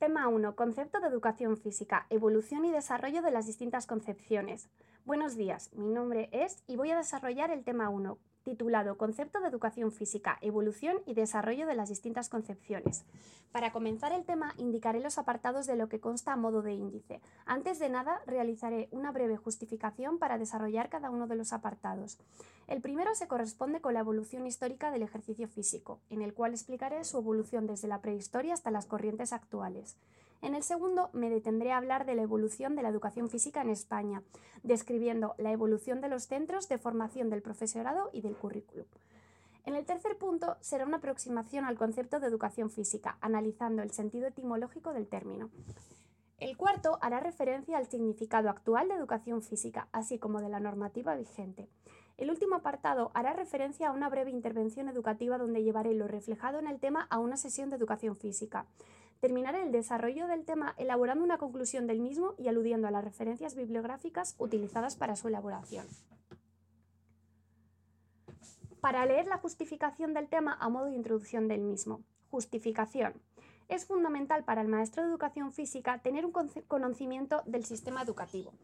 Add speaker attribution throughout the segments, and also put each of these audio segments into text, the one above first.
Speaker 1: Tema 1. Concepto de educación física, evolución y desarrollo de las distintas concepciones. Buenos días, mi nombre es y voy a desarrollar el tema 1, titulado Concepto de educación física, evolución y desarrollo de las distintas concepciones. Para comenzar el tema, indicaré los apartados de lo que consta a modo de índice. Antes de nada, realizaré una breve justificación para desarrollar cada uno de los apartados. El primero se corresponde con la evolución histórica del ejercicio físico, en el cual explicaré su evolución desde la prehistoria hasta las corrientes actuales. En el segundo me detendré a hablar de la evolución de la educación física en España, describiendo la evolución de los centros de formación del profesorado y del currículum. En el tercer punto será una aproximación al concepto de educación física, analizando el sentido etimológico del término. El cuarto hará referencia al significado actual de educación física, así como de la normativa vigente. El último apartado hará referencia a una breve intervención educativa donde llevaré lo reflejado en el tema a una sesión de educación física. Terminaré el desarrollo del tema elaborando una conclusión del mismo y aludiendo a las referencias bibliográficas utilizadas para su elaboración. Para leer la justificación del tema a modo de introducción del mismo. Justificación. Es fundamental para el maestro de educación física tener un conocimiento del sistema educativo,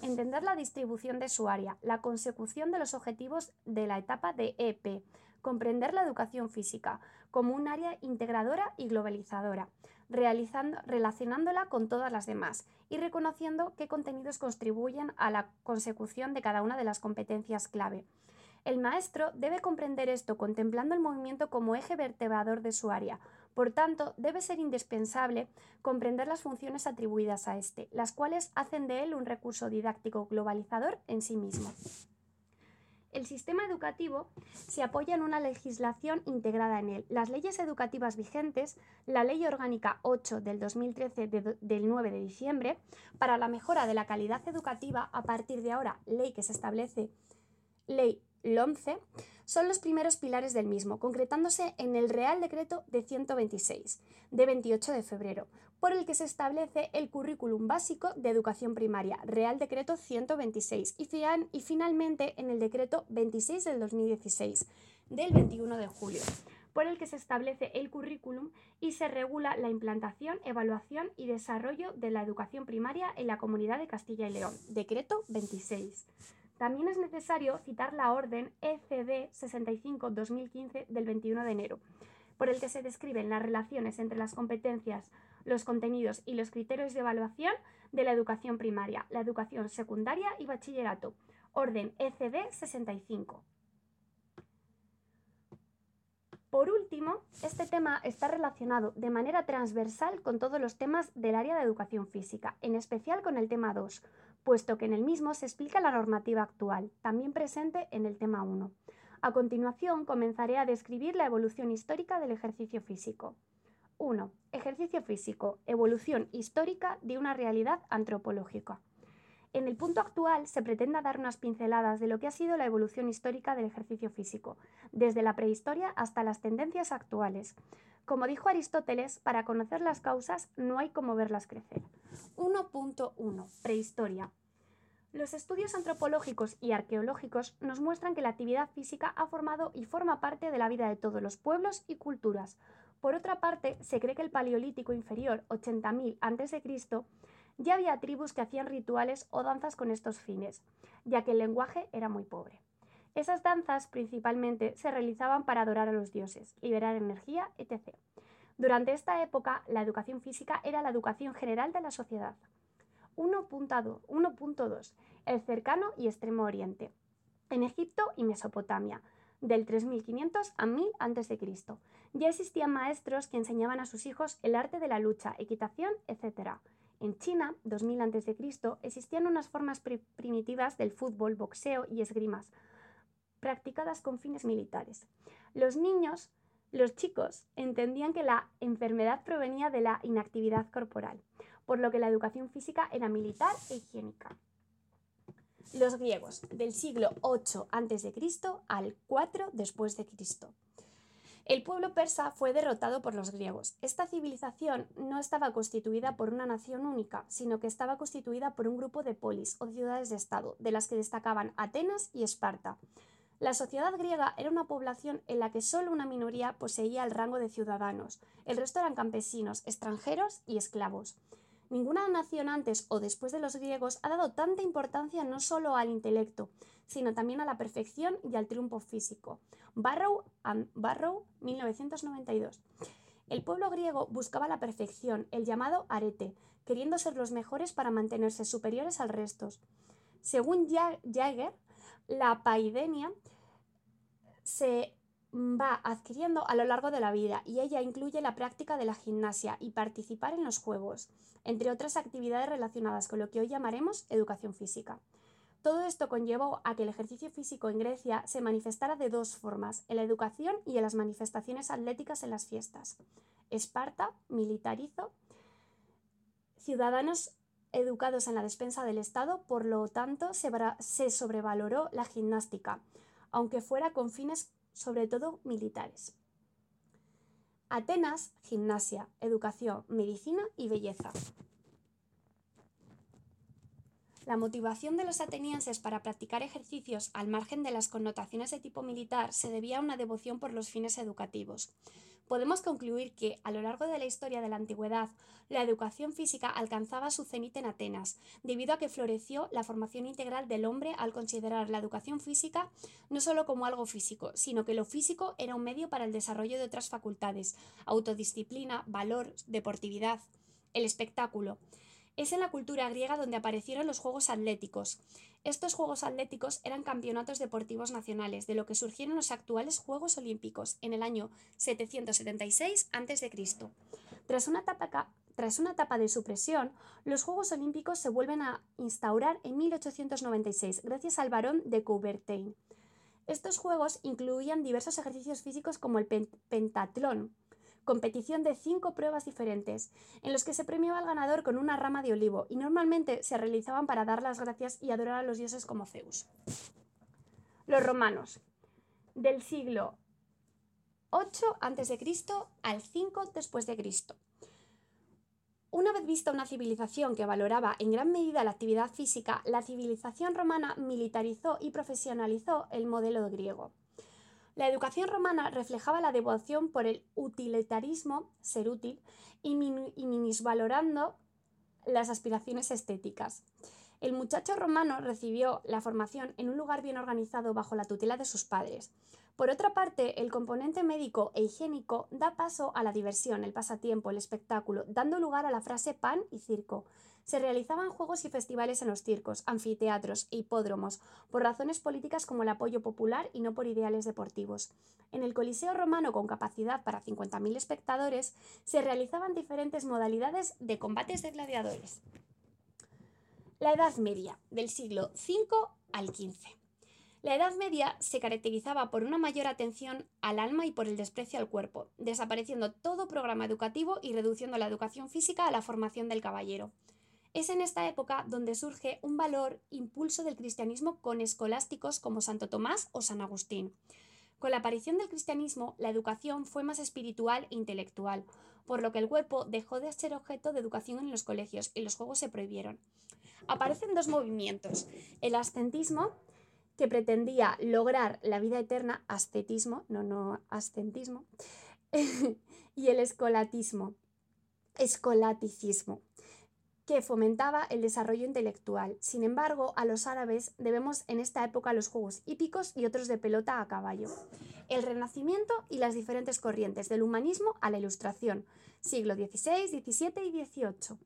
Speaker 1: entender la distribución de su área, la consecución de los objetivos de la etapa de EP, comprender la educación física como un área integradora y globalizadora, realizando, relacionándola con todas las demás y reconociendo qué contenidos contribuyen a la consecución de cada una de las competencias clave. El maestro debe comprender esto contemplando el movimiento como eje vertebrador de su área. Por tanto, debe ser indispensable comprender las funciones atribuidas a éste, las cuales hacen de él un recurso didáctico globalizador en sí mismo. El sistema educativo se apoya en una legislación integrada en él. Las leyes educativas vigentes, la Ley Orgánica 8 del 2013 del 9 de diciembre, para la mejora de la calidad educativa, a partir de ahora, ley que se establece, Ley 11, son los primeros pilares del mismo, concretándose en el Real Decreto de 126, de 28 de febrero, por el que se establece el currículum básico de educación primaria, Real Decreto 126, y, y finalmente en el Decreto 26 del 2016, del 21 de julio por el que se establece el currículum y se regula la implantación, evaluación y desarrollo de la educación primaria en la Comunidad de Castilla y León. Decreto 26. También es necesario citar la orden ECD 65-2015 del 21 de enero, por el que se describen las relaciones entre las competencias, los contenidos y los criterios de evaluación de la educación primaria, la educación secundaria y bachillerato. Orden ECD 65. Por último, este tema está relacionado de manera transversal con todos los temas del área de educación física, en especial con el tema 2, puesto que en el mismo se explica la normativa actual, también presente en el tema 1. A continuación, comenzaré a describir la evolución histórica del ejercicio físico. 1. Ejercicio físico. Evolución histórica de una realidad antropológica. En el punto actual se pretende dar unas pinceladas de lo que ha sido la evolución histórica del ejercicio físico, desde la prehistoria hasta las tendencias actuales. Como dijo Aristóteles, para conocer las causas no hay como verlas crecer. 1.1. Prehistoria. Los estudios antropológicos y arqueológicos nos muestran que la actividad física ha formado y forma parte de la vida de todos los pueblos y culturas. Por otra parte, se cree que el Paleolítico inferior, 80.000 a.C., ya había tribus que hacían rituales o danzas con estos fines, ya que el lenguaje era muy pobre. Esas danzas principalmente se realizaban para adorar a los dioses, liberar energía, etc. Durante esta época, la educación física era la educación general de la sociedad. 1.2. El cercano y extremo oriente. En Egipto y Mesopotamia, del 3500 a 1000 a.C. Ya existían maestros que enseñaban a sus hijos el arte de la lucha, equitación, etc. En China, 2000 a.C., existían unas formas primitivas del fútbol, boxeo y esgrimas, practicadas con fines militares. Los niños Los chicos entendían que la enfermedad provenía de la inactividad corporal, por lo que la educación física era militar e higiénica. Los griegos, del siglo 8 a.C. al 4 después de Cristo. El pueblo persa fue derrotado por los griegos. Esta civilización no estaba constituida por una nación única, sino que estaba constituida por un grupo de polis o ciudades de Estado, de las que destacaban Atenas y Esparta. La sociedad griega era una población en la que solo una minoría poseía el rango de ciudadanos. El resto eran campesinos, extranjeros y esclavos. Ninguna nación antes o después de los griegos ha dado tanta importancia no solo al intelecto, sino también a la perfección y al triunfo físico. Barrow, Barrow 1992. El pueblo griego buscaba la perfección, el llamado arete, queriendo ser los mejores para mantenerse superiores al resto. Según Jaeger, la paidenia se va adquiriendo a lo largo de la vida y ella incluye la práctica de la gimnasia y participar en los juegos, entre otras actividades relacionadas con lo que hoy llamaremos educación física. Todo esto conllevó a que el ejercicio físico en Grecia se manifestara de dos formas, en la educación y en las manifestaciones atléticas en las fiestas. Esparta militarizó ciudadanos educados en la despensa del Estado, por lo tanto se, se sobrevaloró la gimnástica, aunque fuera con fines sobre todo militares. Atenas, gimnasia, educación, medicina y belleza. La motivación de los atenienses para practicar ejercicios al margen de las connotaciones de tipo militar se debía a una devoción por los fines educativos. Podemos concluir que, a lo largo de la historia de la antigüedad, la educación física alcanzaba su cenit en Atenas, debido a que floreció la formación integral del hombre al considerar la educación física no solo como algo físico, sino que lo físico era un medio para el desarrollo de otras facultades, autodisciplina, valor, deportividad, el espectáculo. Es en la cultura griega donde aparecieron los Juegos Atléticos. Estos Juegos Atléticos eran campeonatos deportivos nacionales, de lo que surgieron los actuales Juegos Olímpicos en el año 776 a.C. Tras una etapa de supresión, los Juegos Olímpicos se vuelven a instaurar en 1896 gracias al barón de Coubertin. Estos juegos incluían diversos ejercicios físicos como el pentatlón, competición de cinco pruebas diferentes, en los que se premiaba al ganador con una rama de olivo y normalmente se realizaban para dar las gracias y adorar a los dioses como Zeus. Los romanos, del siglo 8 a.C. al 5 después de Cristo. Una vez vista una civilización que valoraba en gran medida la actividad física, la civilización romana militarizó y profesionalizó el modelo griego. La educación romana reflejaba la devoción por el utilitarismo, ser útil, y, minusvalorando las aspiraciones estéticas. El muchacho romano recibió la formación en un lugar bien organizado bajo la tutela de sus padres. Por otra parte, el componente médico e higiénico da paso a la diversión, el pasatiempo, el espectáculo, dando lugar a la frase pan y circo, se realizaban juegos y festivales en los circos, anfiteatros e hipódromos, por razones políticas como el apoyo popular y no por ideales deportivos. En el Coliseo romano, con capacidad para 50.000 espectadores, se realizaban diferentes modalidades de combates de gladiadores. La Edad Media, del siglo V al XV. La Edad Media se caracterizaba por una mayor atención al alma y por el desprecio al cuerpo, desapareciendo todo programa educativo y reduciendo la educación física a la formación del caballero. Es en esta época donde surge un valor impulso del cristianismo con escolásticos como Santo Tomás o San Agustín. Con la aparición del cristianismo, la educación fue más espiritual e intelectual, por lo que el cuerpo dejó de ser objeto de educación en los colegios y los juegos se prohibieron. Aparecen dos movimientos, el ascentismo, que pretendía lograr la vida eterna, ascetismo, no, no, ascentismo, y el escolatismo, escolaticismo, que fomentaba el desarrollo intelectual. Sin embargo, a los árabes debemos en esta época los juegos hípicos y otros de pelota a caballo. El Renacimiento y las diferentes corrientes del humanismo a la Ilustración, siglo XVI, XVII y XVIII.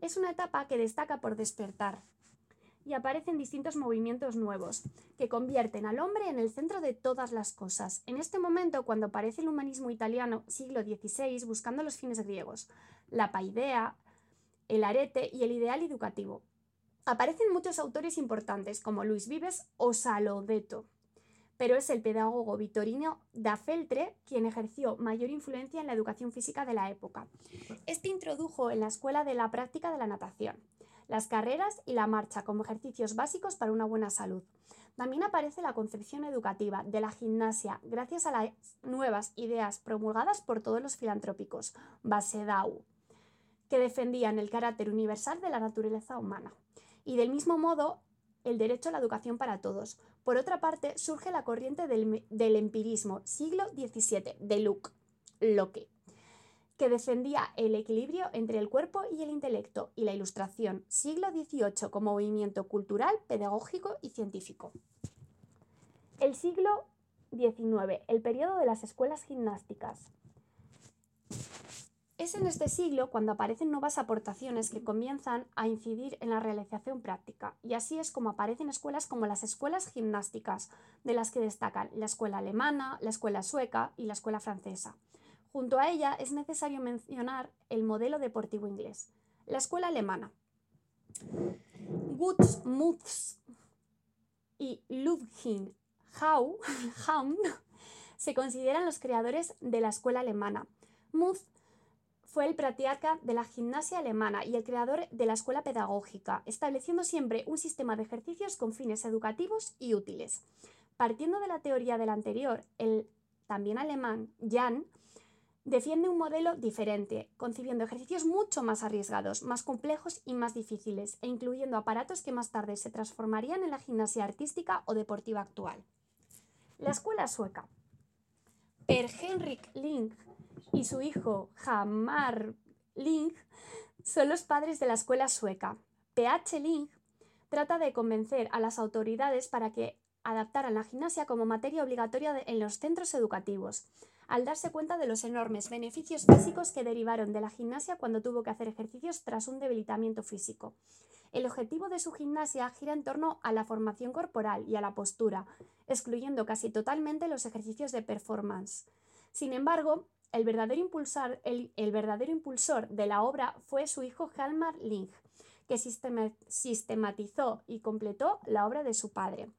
Speaker 1: Es una etapa que destaca por despertar y aparecen distintos movimientos nuevos, que convierten al hombre en el centro de todas las cosas. En este momento, cuando aparece el humanismo italiano, siglo XVI, buscando los fines griegos, la paidea, el arete y el ideal educativo. Aparecen muchos autores importantes como Luis Vives o Salodeto. pero es el pedagogo Vittorino da Feltre quien ejerció mayor influencia en la educación física de la época. Este introdujo en la escuela de la práctica de la natación, las carreras y la marcha como ejercicios básicos para una buena salud. También aparece la concepción educativa de la gimnasia gracias a las nuevas ideas promulgadas por todos los filantrópicos, Basedau, que defendían el carácter universal de la naturaleza humana. Y del mismo modo, el derecho a la educación para todos. Por otra parte, surge la corriente del, empirismo, siglo XVII, de Luke, Locke, que defendía el equilibrio entre el cuerpo y el intelecto, y la ilustración, siglo XVIII, como movimiento cultural, pedagógico y científico. El siglo XIX, el periodo de las escuelas gimnásticas. Es en este siglo cuando aparecen nuevas aportaciones que comienzan a incidir en la realización práctica, y así es como aparecen escuelas como las escuelas gimnásticas, de las que destacan la escuela alemana, la escuela sueca y la escuela francesa. Junto a ella es necesario mencionar el modelo deportivo inglés, la escuela alemana. Gutsmuths y Ludwig Haun se consideran los creadores de la escuela alemana. Fue el patriarca de la gimnasia alemana y el creador de la escuela pedagógica, estableciendo siempre un sistema de ejercicios con fines educativos y útiles. Partiendo de la teoría del anterior, el también alemán Jan defiende un modelo diferente, concibiendo ejercicios mucho más arriesgados, más complejos y más difíciles, e incluyendo aparatos que más tarde se transformarían en la gimnasia artística o deportiva actual. La escuela sueca. Per Henrik Link y su hijo Hamar Ling son los padres de la escuela sueca. PH Ling trata de convencer a las autoridades para que adaptaran la gimnasia como materia obligatoria en los centros educativos, al darse cuenta de los enormes beneficios físicos que derivaron de la gimnasia cuando tuvo que hacer ejercicios tras un debilitamiento físico. El objetivo de su gimnasia gira en torno a la formación corporal y a la postura, excluyendo casi totalmente los ejercicios de performance. Sin embargo, el verdadero, impulsor, el, verdadero impulsor de la obra fue su hijo Hjalmar Ling, que sistematizó y completó la obra de su padre.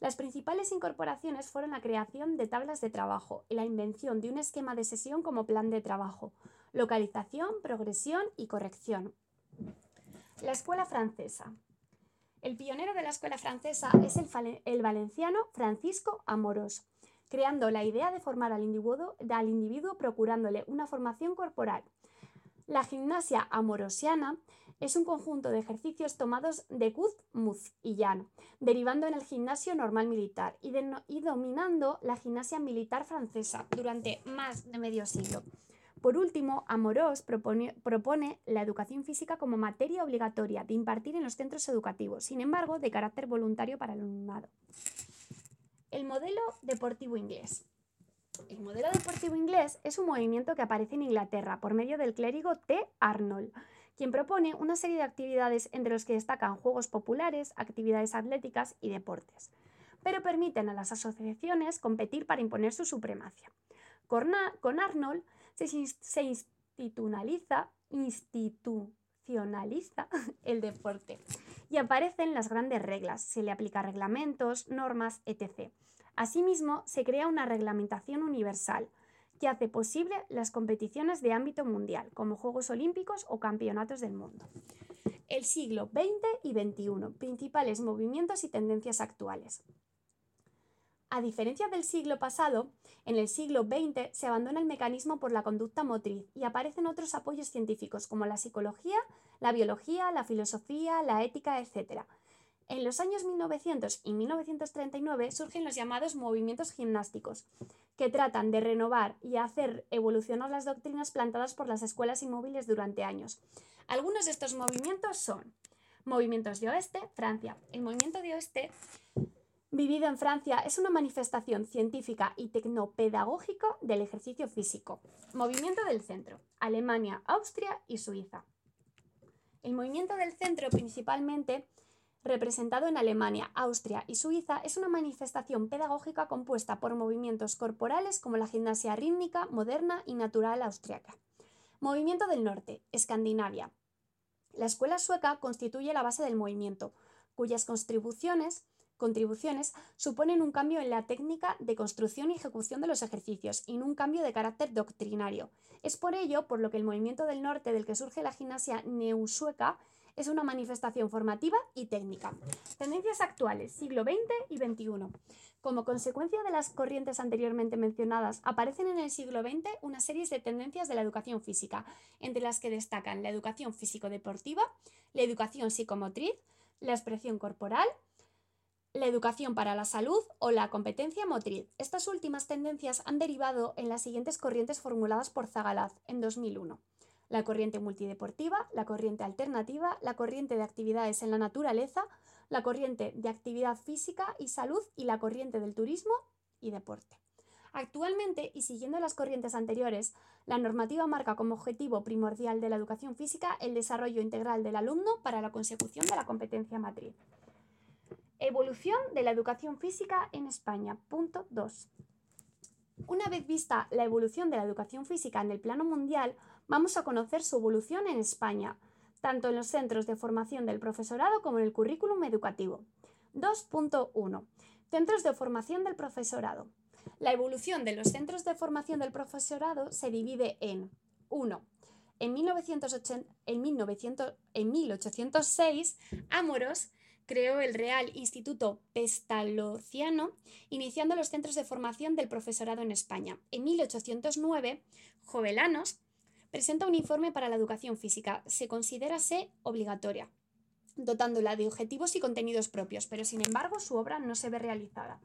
Speaker 1: Las principales incorporaciones fueron la creación de tablas de trabajo y la invención de un esquema de sesión como plan de trabajo, localización, progresión y corrección. La escuela francesa. El pionero de la escuela francesa es el, el valenciano Francisco Amorós creando la idea de formar al individuo, al individuo procurándole una formación corporal. La gimnasia amorosiana es un conjunto de ejercicios tomados de Kuz, Muz y Yan, derivando en el gimnasio normal militar y, dominando la gimnasia militar francesa durante más de medio siglo. Por último, Amorós propone, propone, la educación física como materia obligatoria de impartir en los centros educativos, sin embargo, de carácter voluntario para el alumnado. El modelo deportivo inglés. El modelo deportivo inglés es un movimiento que aparece en Inglaterra por medio del clérigo T. Arnold, quien propone una serie de actividades entre los que destacan juegos populares, actividades atléticas y deportes, pero permiten a las asociaciones competir para imponer su supremacia. Con, Arnold se, institucionaliza, institucionaliza el deporte y aparecen las grandes reglas, se le aplica reglamentos, normas, etc. Asimismo, se crea una reglamentación universal que hace posible las competiciones de ámbito mundial, como Juegos Olímpicos o Campeonatos del Mundo. El siglo XX y XXI, principales movimientos y tendencias actuales. A diferencia del siglo pasado, en el siglo XX se abandona el mecanismo por la conducta motriz y aparecen otros apoyos científicos como la psicología, la biología, la filosofía, la ética, etc. En los años 1900 y 1939 surgen los llamados movimientos gimnásticos, que tratan de renovar y hacer evolucionar las doctrinas plantadas por las escuelas inmóviles durante años. Algunos de estos movimientos son movimientos de oeste, Francia. El movimiento de oeste vivido en Francia es una manifestación científica y tecnopedagógica del ejercicio físico. Movimiento del centro, Alemania, Austria y Suiza. El movimiento del centro principalmente representado en Alemania, Austria y Suiza, es una manifestación pedagógica compuesta por movimientos corporales como la gimnasia rítmica, moderna y natural austriaca. Movimiento del norte, Escandinavia. La escuela sueca constituye la base del movimiento, cuyas contribuciones contribuciones suponen un cambio en la técnica de construcción y ejecución de los ejercicios y un cambio de carácter doctrinario. Es por ello por lo que el movimiento del norte del que surge la gimnasia neusueca es una manifestación formativa y técnica. Tendencias actuales, siglo XX y XXI. Como consecuencia de las corrientes anteriormente mencionadas, aparecen en el siglo XX una serie de tendencias de la educación física, entre las que destacan la educación físico-deportiva, la educación psicomotriz, la expresión corporal, la educación para la salud o la competencia motriz. Estas últimas tendencias han derivado en las siguientes corrientes formuladas por Zagalaz en 2001 la corriente multideportiva, la corriente alternativa, la corriente de actividades en la naturaleza, la corriente de actividad física y salud y la corriente del turismo y deporte. Actualmente, y siguiendo las corrientes anteriores, la normativa marca como objetivo primordial de la educación física el desarrollo integral del alumno para la consecución de la competencia matriz. Evolución de la educación física en España. Punto 2. Una vez vista la evolución de la educación física en el plano mundial, vamos a conocer su evolución en España, tanto en los centros de formación del profesorado como en el currículum educativo. 2.1. Centros de formación del profesorado. La evolución de los centros de formación del profesorado se divide en 1. En, 1980, en, 1900, en 1806, Amoros creó el Real Instituto Pestalozziano, iniciando los centros de formación del profesorado en España. En 1809, Jovelanos presenta un informe para la educación física. Se considera ser obligatoria, dotándola de objetivos y contenidos propios, pero sin embargo su obra no se ve realizada.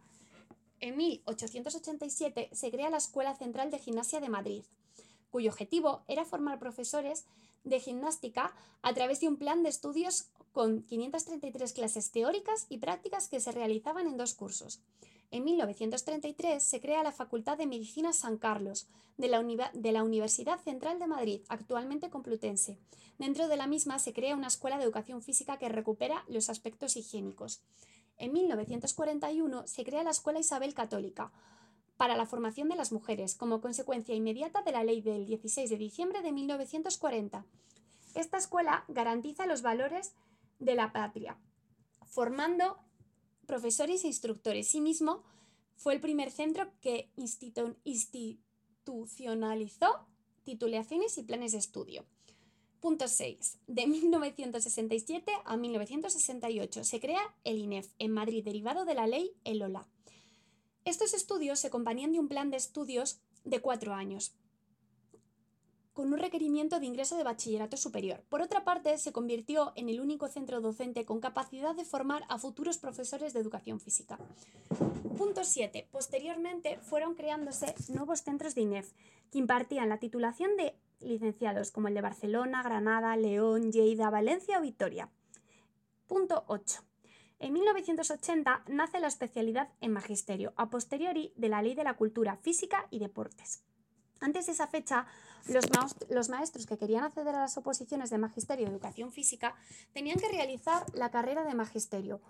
Speaker 1: En 1887 se crea la Escuela Central de Gimnasia de Madrid, cuyo objetivo era formar profesores de gimnástica a través de un plan de estudios con 533 clases teóricas y prácticas que se realizaban en dos cursos. En 1933 se crea la Facultad de Medicina San Carlos de la, de la, Universidad Central de Madrid, actualmente Complutense. Dentro de la misma se crea una escuela de educación física que recupera los aspectos higiénicos. En 1941 se crea la Escuela Isabel Católica para la formación de las mujeres, como consecuencia inmediata de la ley del 16 de diciembre de 1940. Esta escuela garantiza los valores de la patria, formando profesores e instructores. Sí mismo fue el primer centro que institucionalizó titulaciones y planes de estudio. Punto 6. De 1967 a 1968 se crea el INEF en Madrid, derivado de la ley ELOLA. Estos estudios se acompañan de un plan de estudios de cuatro años, con un requerimiento de ingreso de bachillerato superior. Por otra parte, se convirtió en el único centro docente con capacidad de formar a futuros profesores de educación física. Punto 7. Posteriormente fueron creándose nuevos centros de INEF que impartían la titulación de licenciados como el de Barcelona, Granada, León, Lleida, Valencia o Vitoria. Punto 8. En 1980 nace la especialidad en magisterio, a posteriori de la Ley de la Cultura Física y Deportes. Antes de esa fecha, los, maestros que querían acceder a las oposiciones de Magisterio de Educación Física tenían que realizar la carrera de Magisterio,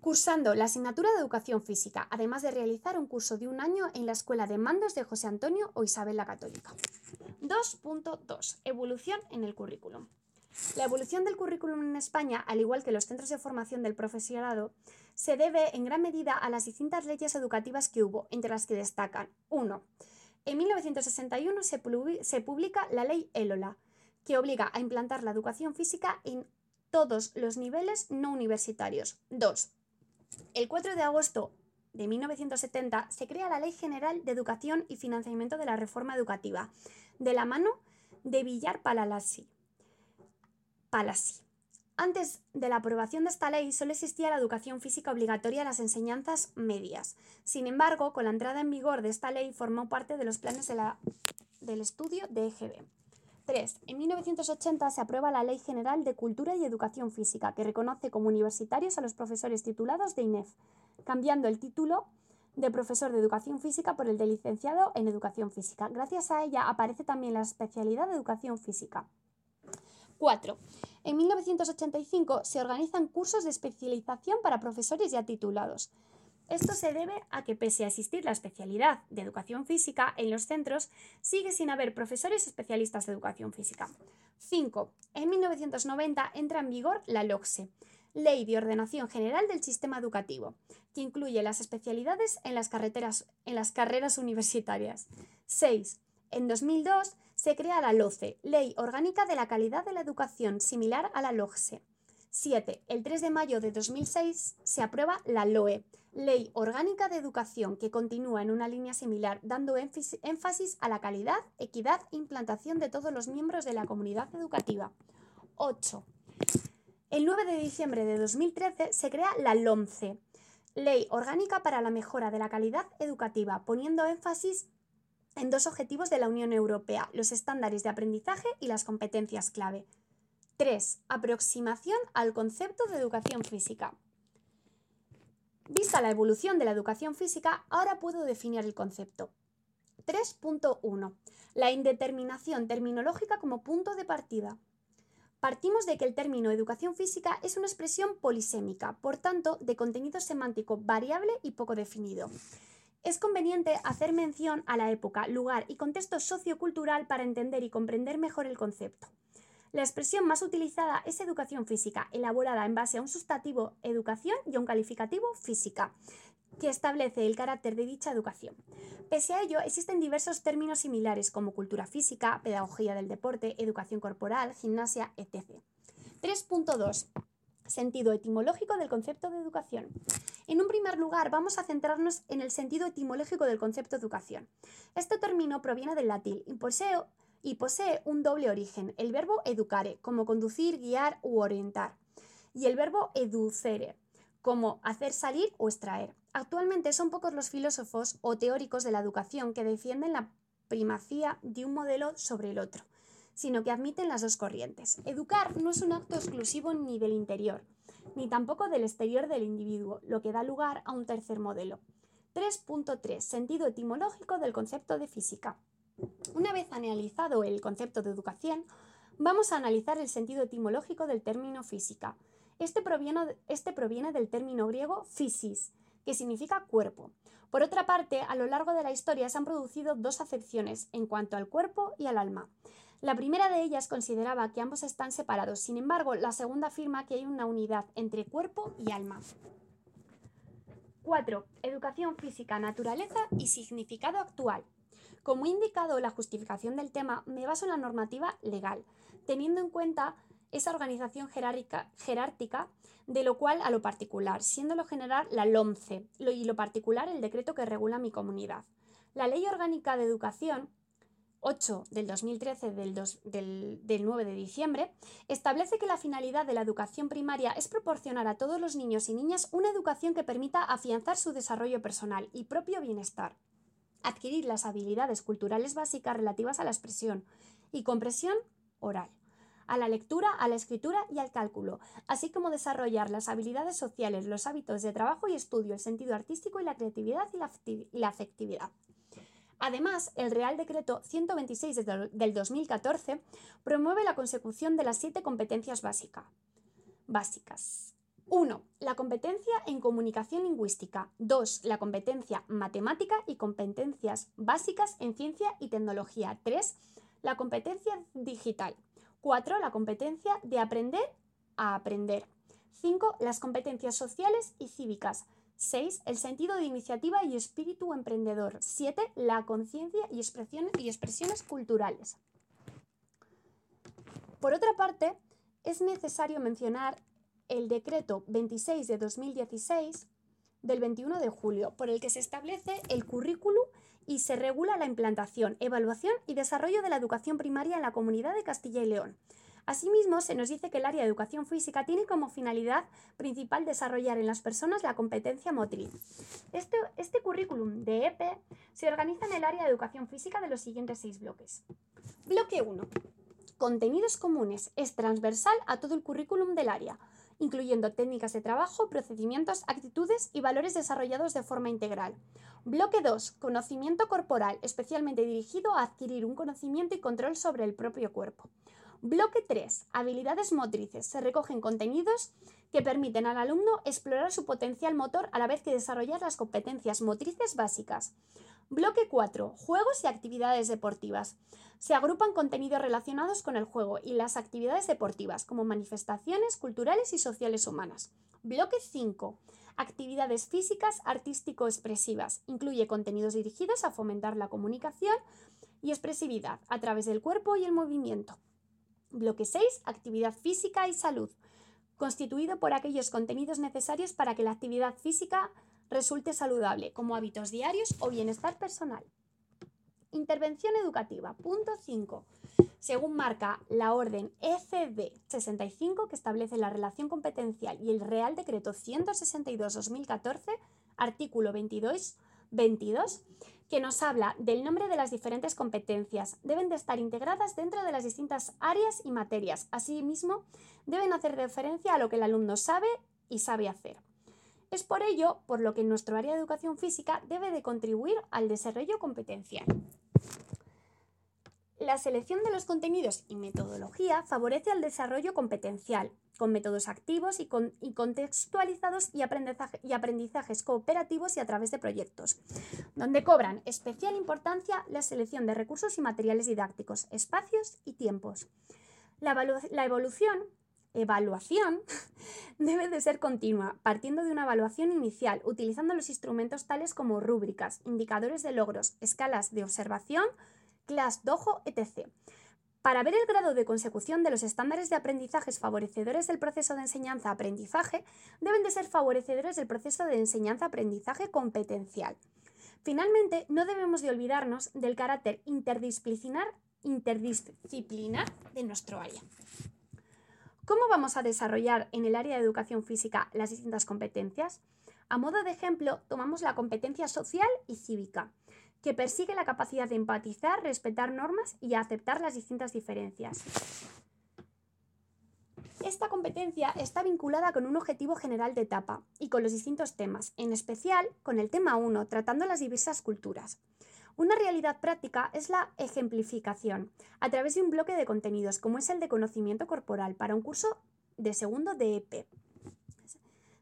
Speaker 1: cursando la asignatura de Educación Física, además de realizar un curso de un año en la Escuela de Mandos de José Antonio o Isabel la Católica. 2.2. Evolución en el currículum. La evolución del currículum en España, al igual que los centros de formación del profesorado, se debe en gran medida a las distintas leyes educativas que hubo, entre las que destacan 1. En 1961 se, publica la ley ELOLA, que obliga a implantar la educación física en todos los niveles no universitarios. 2. El 4 de agosto de 1970 se crea la Ley General de Educación y Financiamiento de la Reforma Educativa, de la mano de Villar Palalasi. Antes de la aprobación de esta ley solo existía la educación física obligatoria en las enseñanzas medias. Sin embargo, con la entrada en vigor de esta ley formó parte de los planes del estudio de EGB. 3. En 1980 se aprueba la Ley General de Cultura y Educación Física, que reconoce como universitarios a los profesores titulados de INEF, cambiando el título de profesor de Educación Física por el de licenciado en Educación Física. Gracias a ella aparece también la especialidad de Educación Física. 4. En 1985 se organizan cursos de especialización para profesores ya titulados. Esto se debe a que pese a existir la especialidad de educación física en los centros, sigue sin haber profesores especialistas de educación física. 5. En 1990 entra en vigor la LOCSE, Ley de Ordenación General del Sistema Educativo, que incluye las especialidades en las, en carreras universitarias. 6. En 2002 se crea la LOCE, Ley Orgánica de la Calidad de la Educación, similar a la LOGSE. 7. El 3 de mayo de 2006 se aprueba la LOE, Ley Orgánica de Educación, que continúa en una línea similar, dando énfasis a la calidad, equidad e implantación de todos los miembros de la comunidad educativa. 8. El 9 de diciembre de 2013 se crea la LOMCE, Ley Orgánica para la Mejora de la Calidad Educativa, poniendo énfasis en dos objetivos de la Unión Europea, los estándares de aprendizaje y las competencias clave. 3. Aproximación al concepto de educación física. Vista la evolución de la educación física, ahora puedo definir el concepto. 3.1. La indeterminación terminológica como punto de partida. Partimos de que el término educación física es una expresión polisémica, por tanto, de contenido semántico variable y poco definido. Es conveniente hacer mención a la época, lugar y contexto sociocultural para entender y comprender mejor el concepto. La expresión más utilizada es educación física, elaborada en base a un sustantivo educación y a un calificativo física, que establece el carácter de dicha educación. Pese a ello, existen diversos términos similares como cultura física, pedagogía del deporte, educación corporal, gimnasia, etc. 3.2. Sentido etimológico del concepto de educación. En un primer lugar, vamos a centrarnos en el sentido etimológico del concepto de educación. Este término proviene del latín y posee, y posee un doble origen, el verbo educare, como conducir, guiar u orientar, y el verbo educere, como hacer salir o extraer. Actualmente son pocos los filósofos o teóricos de la educación que defienden la primacía de un modelo sobre el otro, sino que admiten las dos corrientes. Educar no es un acto exclusivo ni del interior, ni tampoco del exterior del individuo, lo que da lugar a un tercer modelo. 3.3. Sentido etimológico del concepto de física. Una vez analizado el concepto de educación, vamos a analizar el sentido etimológico del término física. Este proviene, este proviene del término griego physis, que significa cuerpo. Por otra parte, a lo largo de la historia se han producido dos acepciones en cuanto al cuerpo y al alma. La primera de ellas consideraba que ambos están separados, sin embargo, la segunda afirma que hay una unidad entre cuerpo y alma. 4. Educación física, naturaleza y significado actual. Como he indicado la justificación del tema, me baso en la normativa legal, teniendo en cuenta esa organización jerárquica de lo cual a lo particular, siendo lo general la LOMCE y lo particular el decreto que regula mi comunidad. La Ley Orgánica de Educación 8 del 2013 del, del, 9 de diciembre, establece que la finalidad de la educación primaria es proporcionar a todos los niños y niñas una educación que permita afianzar su desarrollo personal y propio bienestar, adquirir las habilidades culturales básicas relativas a la expresión y compresión oral a la lectura, a la escritura y al cálculo, así como desarrollar las habilidades sociales, los hábitos de trabajo y estudio, el sentido artístico y la creatividad y la, afectividad. Además, el Real Decreto 126 del 2014 promueve la consecución de las siete competencias básicas. básicas. 1. La competencia en comunicación lingüística. 2. La competencia matemática y competencias básicas en ciencia y tecnología. 3. La competencia digital. 4. La competencia de aprender a aprender. 5. Las competencias sociales y cívicas. 6. El sentido de iniciativa y espíritu emprendedor. 7. La conciencia y, y expresiones culturales. Por otra parte, es necesario mencionar el decreto 26 de 2016 del 21 de julio, por el que se establece el currículum y se regula la implantación, evaluación y desarrollo de la educación primaria en la comunidad de Castilla y León. Asimismo, se nos dice que el área de educación física tiene como finalidad principal desarrollar en las personas la competencia motriz. Este, este currículum de EPE se organiza en el área de educación física de los siguientes seis bloques. Bloque 1. Contenidos comunes. Es transversal a todo el currículum del área incluyendo técnicas de trabajo, procedimientos, actitudes y valores desarrollados de forma integral. Bloque 2. Conocimiento corporal, especialmente dirigido a adquirir un conocimiento y control sobre el propio cuerpo. Bloque 3. Habilidades motrices. Se recogen contenidos que permiten al alumno explorar su potencial motor a la vez que desarrollar las competencias motrices básicas. Bloque 4. Juegos y actividades deportivas. Se agrupan contenidos relacionados con el juego y las actividades deportivas, como manifestaciones culturales y sociales humanas. Bloque 5. Actividades físicas artístico-expresivas. Incluye contenidos dirigidos a fomentar la comunicación y expresividad a través del cuerpo y el movimiento. Bloque 6. Actividad física y salud. Constituido por aquellos contenidos necesarios para que la actividad física resulte saludable, como hábitos diarios o bienestar personal. Intervención educativa. Punto 5. Según marca la orden ECD 65, que establece la relación competencial, y el Real Decreto 162-2014, artículo 22, 22, que nos habla del nombre de las diferentes competencias. Deben de estar integradas dentro de las distintas áreas y materias. Asimismo, deben hacer referencia a lo que el alumno sabe y sabe hacer. Es por ello por lo que nuestro área de educación física debe de contribuir al desarrollo competencial. La selección de los contenidos y metodología favorece al desarrollo competencial, con métodos activos y, contextualizados y, y aprendizajes cooperativos y a través de proyectos, donde cobran especial importancia la selección de recursos y materiales didácticos, espacios y tiempos. la evolución evaluación debe de ser continua, partiendo de una evaluación inicial, utilizando los instrumentos tales como rúbricas, indicadores de logros, escalas de observación, class dojo, etc. Para ver el grado de consecución de los estándares de aprendizajes favorecedores del proceso de enseñanza-aprendizaje, deben de ser favorecedores del proceso de enseñanza-aprendizaje competencial. Finalmente, no debemos de olvidarnos del carácter interdisciplinar, interdisciplinar de nuestro área. ¿Cómo vamos a desarrollar en el área de educación física las distintas competencias? A modo de ejemplo, tomamos la competencia social y cívica, que persigue la capacidad de empatizar, respetar normas y aceptar las distintas diferencias. Esta competencia está vinculada con un objetivo general de etapa y con los distintos temas, en especial con el tema 1, tratando las diversas culturas. Una realidad práctica es la ejemplificación a través de un bloque de contenidos, como es el de conocimiento corporal para un curso de segundo de EP.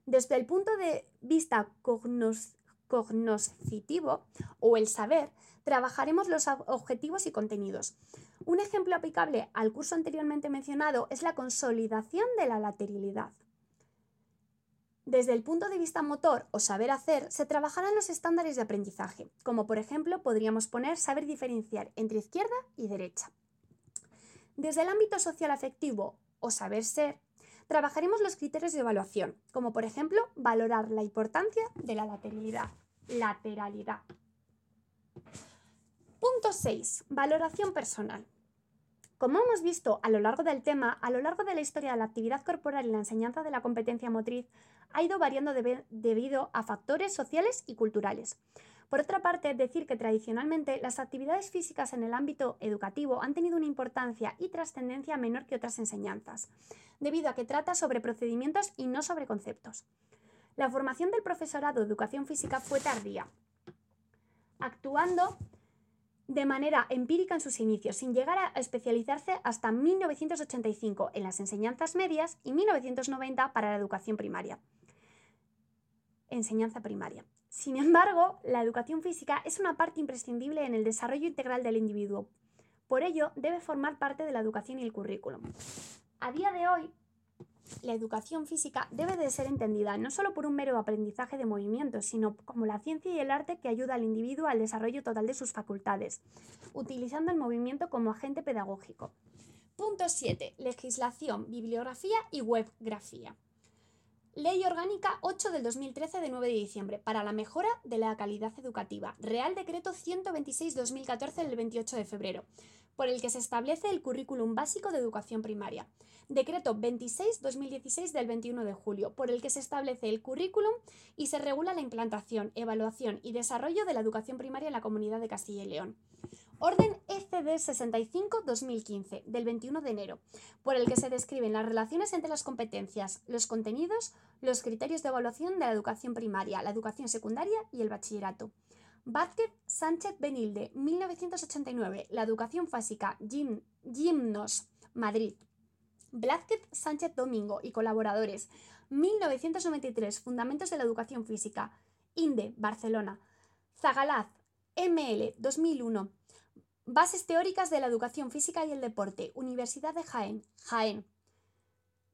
Speaker 1: Desde el punto de vista cognoscitivo o el saber, trabajaremos los objetivos y contenidos. Un ejemplo aplicable al curso anteriormente mencionado es la consolidación de la lateralidad. Desde el punto de vista motor o saber hacer, se trabajarán los estándares de aprendizaje, como por ejemplo podríamos poner saber diferenciar entre izquierda y derecha. Desde el ámbito social afectivo o saber ser, trabajaremos los criterios de evaluación, como por ejemplo valorar la importancia de la lateralidad. Lateralidad. Punto 6. Valoración personal. Como hemos visto a lo largo del tema, a lo largo de la historia de la actividad corporal y la enseñanza de la competencia motriz ha ido variando debido a factores sociales y culturales. Por otra parte, decir que tradicionalmente las actividades físicas en el ámbito educativo han tenido una importancia y trascendencia menor que otras enseñanzas, debido a que trata sobre procedimientos y no sobre conceptos. La formación del profesorado de educación física fue tardía, actuando de manera empírica en sus inicios, sin llegar a especializarse hasta 1985 en las enseñanzas medias y 1990 para la educación primaria. Enseñanza primaria. Sin embargo, la educación física es una parte imprescindible en el desarrollo integral del individuo. Por ello, debe formar parte de la educación y el currículum. A día de hoy, la educación física debe de ser entendida no solo por un mero aprendizaje de movimientos, sino como la ciencia y el arte que ayuda al individuo al desarrollo total de sus facultades, utilizando el movimiento como agente pedagógico. Punto 7. Legislación, bibliografía y webgrafía. Ley Orgánica 8 del 2013 de 9 de diciembre para la mejora de la calidad educativa. Real Decreto 126-2014 del 28 de febrero, por el que se establece el currículum básico de educación primaria. Decreto 26-2016 del 21 de julio, por el que se establece el currículum y se regula la implantación, evaluación y desarrollo de la educación primaria en la Comunidad de Castilla y León. Orden ECD 65-2015 del 21 de enero, por el que se describen las relaciones entre las competencias, los contenidos, los criterios de evaluación de la educación primaria, la educación secundaria y el bachillerato. Vázquez Sánchez Benilde, 1989, la educación fásica, gimnos, Madrid. Blázquez Sánchez Domingo y colaboradores. 1993. Fundamentos de la educación física. INDE, Barcelona. Zagalaz, ML, 2001. Bases teóricas de la educación física y el deporte. Universidad de Jaén, Jaén.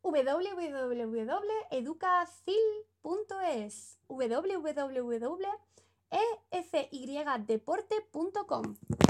Speaker 1: www.educacil.es www.efydeporte.com